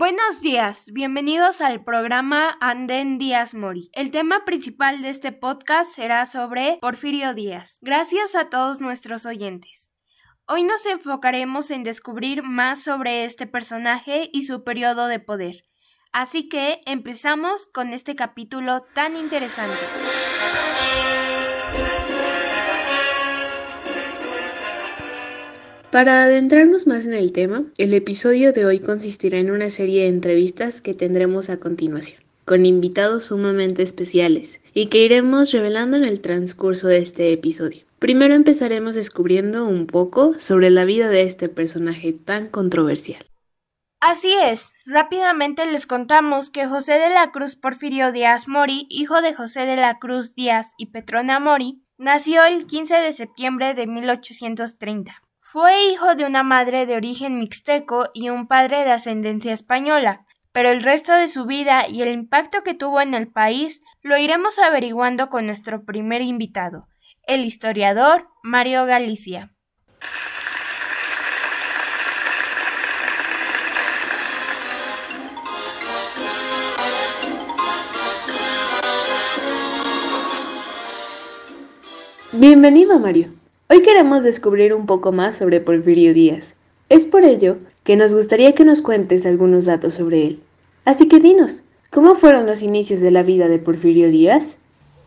Buenos días, bienvenidos al programa Anden Díaz Mori. El tema principal de este podcast será sobre Porfirio Díaz. Gracias a todos nuestros oyentes. Hoy nos enfocaremos en descubrir más sobre este personaje y su periodo de poder. Así que empezamos con este capítulo tan interesante. Para adentrarnos más en el tema, el episodio de hoy consistirá en una serie de entrevistas que tendremos a continuación, con invitados sumamente especiales y que iremos revelando en el transcurso de este episodio. Primero empezaremos descubriendo un poco sobre la vida de este personaje tan controversial. Así es, rápidamente les contamos que José de la Cruz Porfirio Díaz Mori, hijo de José de la Cruz Díaz y Petrona Mori, nació el 15 de septiembre de 1830. Fue hijo de una madre de origen mixteco y un padre de ascendencia española, pero el resto de su vida y el impacto que tuvo en el país lo iremos averiguando con nuestro primer invitado, el historiador Mario Galicia. Bienvenido, Mario. Hoy queremos descubrir un poco más sobre Porfirio Díaz. Es por ello que nos gustaría que nos cuentes algunos datos sobre él. Así que dinos, ¿cómo fueron los inicios de la vida de Porfirio Díaz?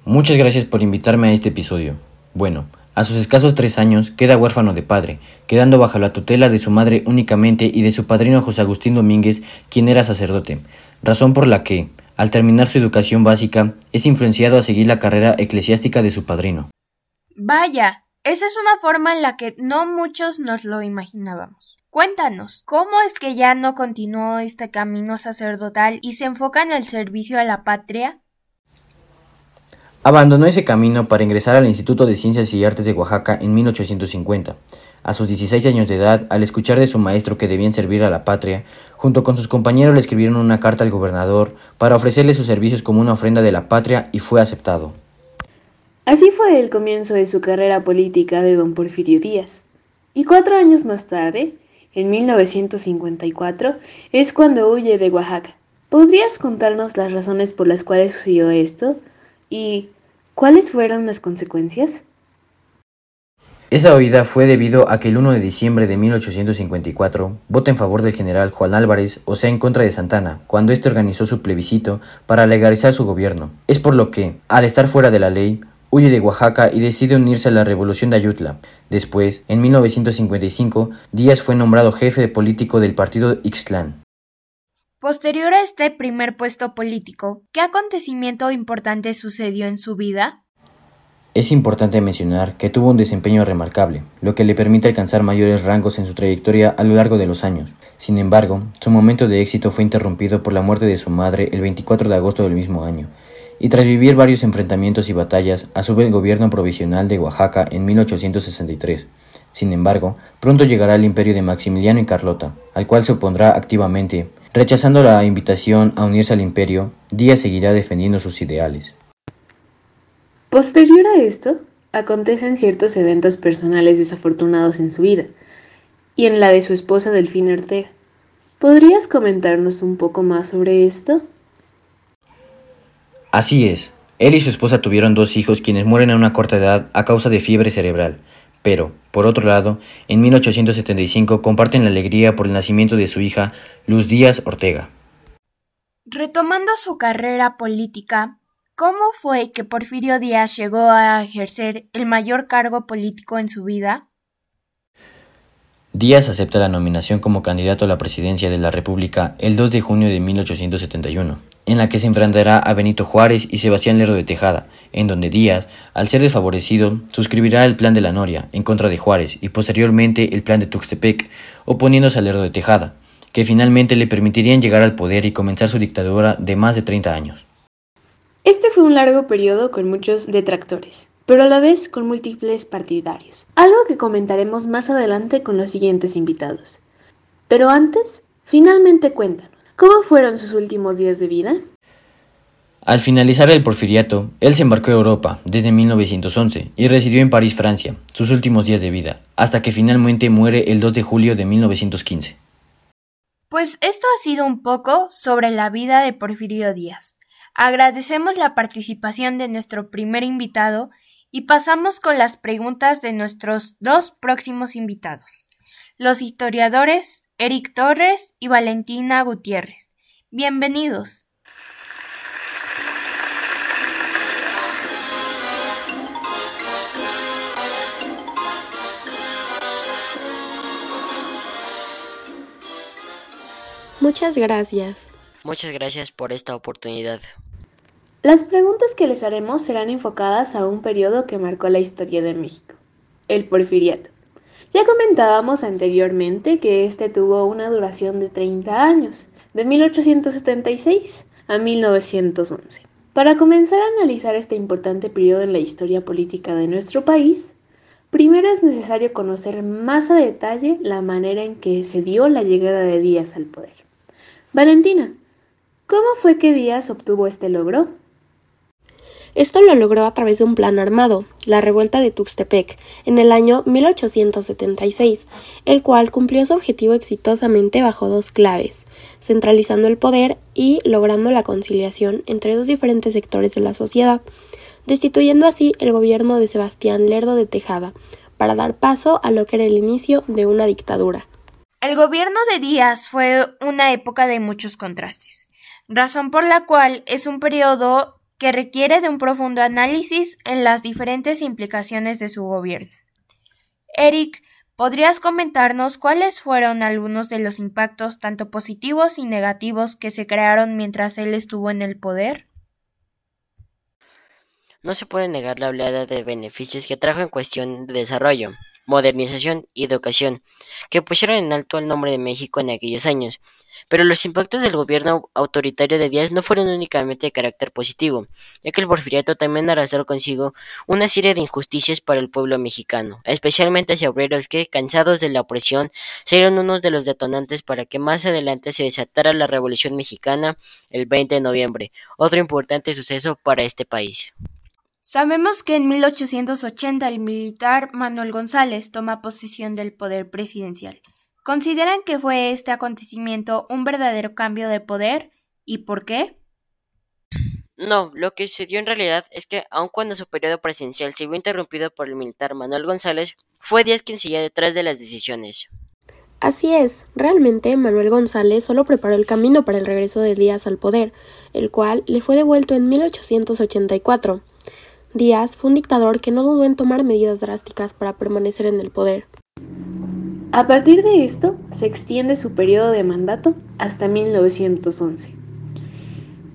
Muchas gracias por invitarme a este episodio. Bueno, a sus escasos tres años queda huérfano de padre, quedando bajo la tutela de su madre únicamente y de su padrino José Agustín Domínguez, quien era sacerdote, razón por la que, al terminar su educación básica, es influenciado a seguir la carrera eclesiástica de su padrino. Vaya, esa es una forma en la que no muchos nos lo imaginábamos. Cuéntanos, ¿cómo es que ya no continuó este camino sacerdotal y se enfoca en el servicio a la patria? Abandonó ese camino para ingresar al Instituto de Ciencias y Artes de Oaxaca en 1850. A sus 16 años de edad, al escuchar de su maestro que debían servir a la patria, junto con sus compañeros le escribieron una carta al gobernador para ofrecerle sus servicios como una ofrenda de la patria y fue aceptado. Así fue el comienzo de su carrera política de don Porfirio Díaz. Y cuatro años más tarde, en 1954, es cuando huye de Oaxaca. ¿Podrías contarnos las razones por las cuales sucedió esto? ¿Y cuáles fueron las consecuencias? Esa huida fue debido a que el 1 de diciembre de 1854 vota en favor del general Juan Álvarez, o sea, en contra de Santana, cuando éste organizó su plebiscito para legalizar su gobierno. Es por lo que, al estar fuera de la ley, huye de Oaxaca y decide unirse a la revolución de Ayutla. Después, en 1955, Díaz fue nombrado jefe político del partido Ixtlán. Posterior a este primer puesto político, ¿qué acontecimiento importante sucedió en su vida? Es importante mencionar que tuvo un desempeño remarcable, lo que le permite alcanzar mayores rangos en su trayectoria a lo largo de los años. Sin embargo, su momento de éxito fue interrumpido por la muerte de su madre el 24 de agosto del mismo año, y tras vivir varios enfrentamientos y batallas, asume el gobierno provisional de Oaxaca en 1863. Sin embargo, pronto llegará el imperio de Maximiliano y Carlota, al cual se opondrá activamente. Rechazando la invitación a unirse al imperio, Díaz seguirá defendiendo sus ideales. Posterior a esto, acontecen ciertos eventos personales desafortunados en su vida, y en la de su esposa Delfina Ortega. ¿Podrías comentarnos un poco más sobre esto? Así es, él y su esposa tuvieron dos hijos quienes mueren a una corta edad a causa de fiebre cerebral, pero, por otro lado, en 1875 comparten la alegría por el nacimiento de su hija Luz Díaz Ortega. Retomando su carrera política, ¿cómo fue que Porfirio Díaz llegó a ejercer el mayor cargo político en su vida? Díaz acepta la nominación como candidato a la presidencia de la República el 2 de junio de 1871 en la que se enfrentará a Benito Juárez y Sebastián Lerdo de Tejada, en donde Díaz, al ser desfavorecido, suscribirá el plan de la Noria en contra de Juárez y posteriormente el plan de Tuxtepec, oponiéndose a Lerdo de Tejada, que finalmente le permitirían llegar al poder y comenzar su dictadura de más de 30 años. Este fue un largo periodo con muchos detractores, pero a la vez con múltiples partidarios, algo que comentaremos más adelante con los siguientes invitados. Pero antes, finalmente cuentan. ¿Cómo fueron sus últimos días de vida? Al finalizar el porfiriato, él se embarcó a Europa desde 1911 y residió en París, Francia, sus últimos días de vida, hasta que finalmente muere el 2 de julio de 1915. Pues esto ha sido un poco sobre la vida de Porfirio Díaz. Agradecemos la participación de nuestro primer invitado y pasamos con las preguntas de nuestros dos próximos invitados, los historiadores Eric Torres y Valentina Gutiérrez. Bienvenidos. Muchas gracias. Muchas gracias por esta oportunidad. Las preguntas que les haremos serán enfocadas a un periodo que marcó la historia de México, el porfiriato. Ya comentábamos anteriormente que este tuvo una duración de 30 años, de 1876 a 1911. Para comenzar a analizar este importante periodo en la historia política de nuestro país, primero es necesario conocer más a detalle la manera en que se dio la llegada de Díaz al poder. Valentina, ¿cómo fue que Díaz obtuvo este logro? Esto lo logró a través de un plan armado, la revuelta de Tuxtepec, en el año 1876, el cual cumplió su objetivo exitosamente bajo dos claves, centralizando el poder y logrando la conciliación entre dos diferentes sectores de la sociedad, destituyendo así el gobierno de Sebastián Lerdo de Tejada, para dar paso a lo que era el inicio de una dictadura. El gobierno de Díaz fue una época de muchos contrastes, razón por la cual es un periodo que requiere de un profundo análisis en las diferentes implicaciones de su gobierno. Eric, ¿podrías comentarnos cuáles fueron algunos de los impactos tanto positivos y negativos que se crearon mientras él estuvo en el poder? No se puede negar la oleada de beneficios que trajo en cuestión de desarrollo, modernización y educación, que pusieron en alto el nombre de México en aquellos años. Pero los impactos del gobierno autoritario de Díaz no fueron únicamente de carácter positivo, ya que el porfiriato también arrastró consigo una serie de injusticias para el pueblo mexicano, especialmente hacia obreros que, cansados de la opresión, serían unos de los detonantes para que más adelante se desatara la Revolución Mexicana el 20 de noviembre, otro importante suceso para este país. Sabemos que en 1880 el militar Manuel González toma posesión del poder presidencial. ¿Consideran que fue este acontecimiento un verdadero cambio de poder? ¿Y por qué? No, lo que sucedió en realidad es que, aun cuando su periodo presidencial se vio interrumpido por el militar Manuel González, fue Díaz quien seguía detrás de las decisiones. Así es, realmente Manuel González solo preparó el camino para el regreso de Díaz al poder, el cual le fue devuelto en 1884. Díaz fue un dictador que no dudó en tomar medidas drásticas para permanecer en el poder. A partir de esto, se extiende su periodo de mandato hasta 1911.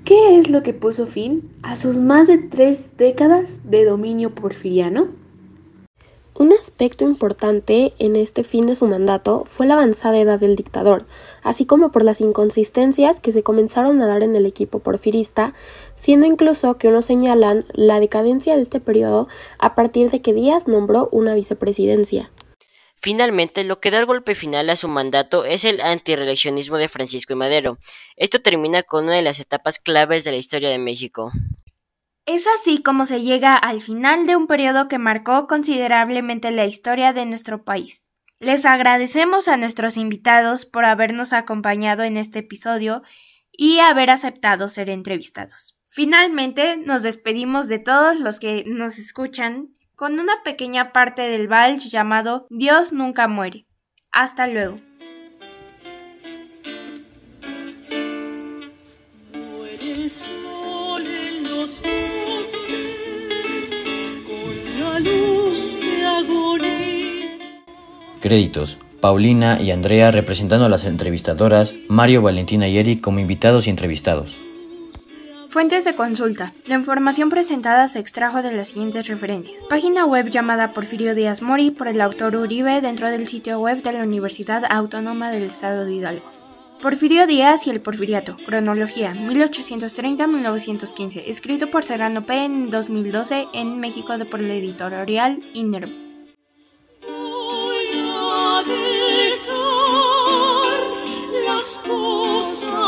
¿Qué es lo que puso fin a sus más de tres décadas de dominio porfiriano? Un aspecto importante en este fin de su mandato fue la avanzada edad del dictador, así como por las inconsistencias que se comenzaron a dar en el equipo porfirista, siendo incluso que unos señalan la decadencia de este periodo a partir de que Díaz nombró una vicepresidencia. Finalmente, lo que da el golpe final a su mandato es el antireeleccionismo de Francisco y Madero. Esto termina con una de las etapas claves de la historia de México. Es así como se llega al final de un periodo que marcó considerablemente la historia de nuestro país. Les agradecemos a nuestros invitados por habernos acompañado en este episodio y haber aceptado ser entrevistados. Finalmente, nos despedimos de todos los que nos escuchan con una pequeña parte del vals llamado Dios nunca muere. Hasta luego. Créditos. Paulina y Andrea representando a las entrevistadoras, Mario, Valentina y Eric como invitados y entrevistados. Fuentes de consulta. La información presentada se extrajo de las siguientes referencias. Página web llamada Porfirio Díaz Mori por el autor Uribe dentro del sitio web de la Universidad Autónoma del Estado de Hidalgo. Porfirio Díaz y el Porfiriato. Cronología 1830-1915. Escrito por Serrano P. en 2012 en México por la editorial INERM. las cosas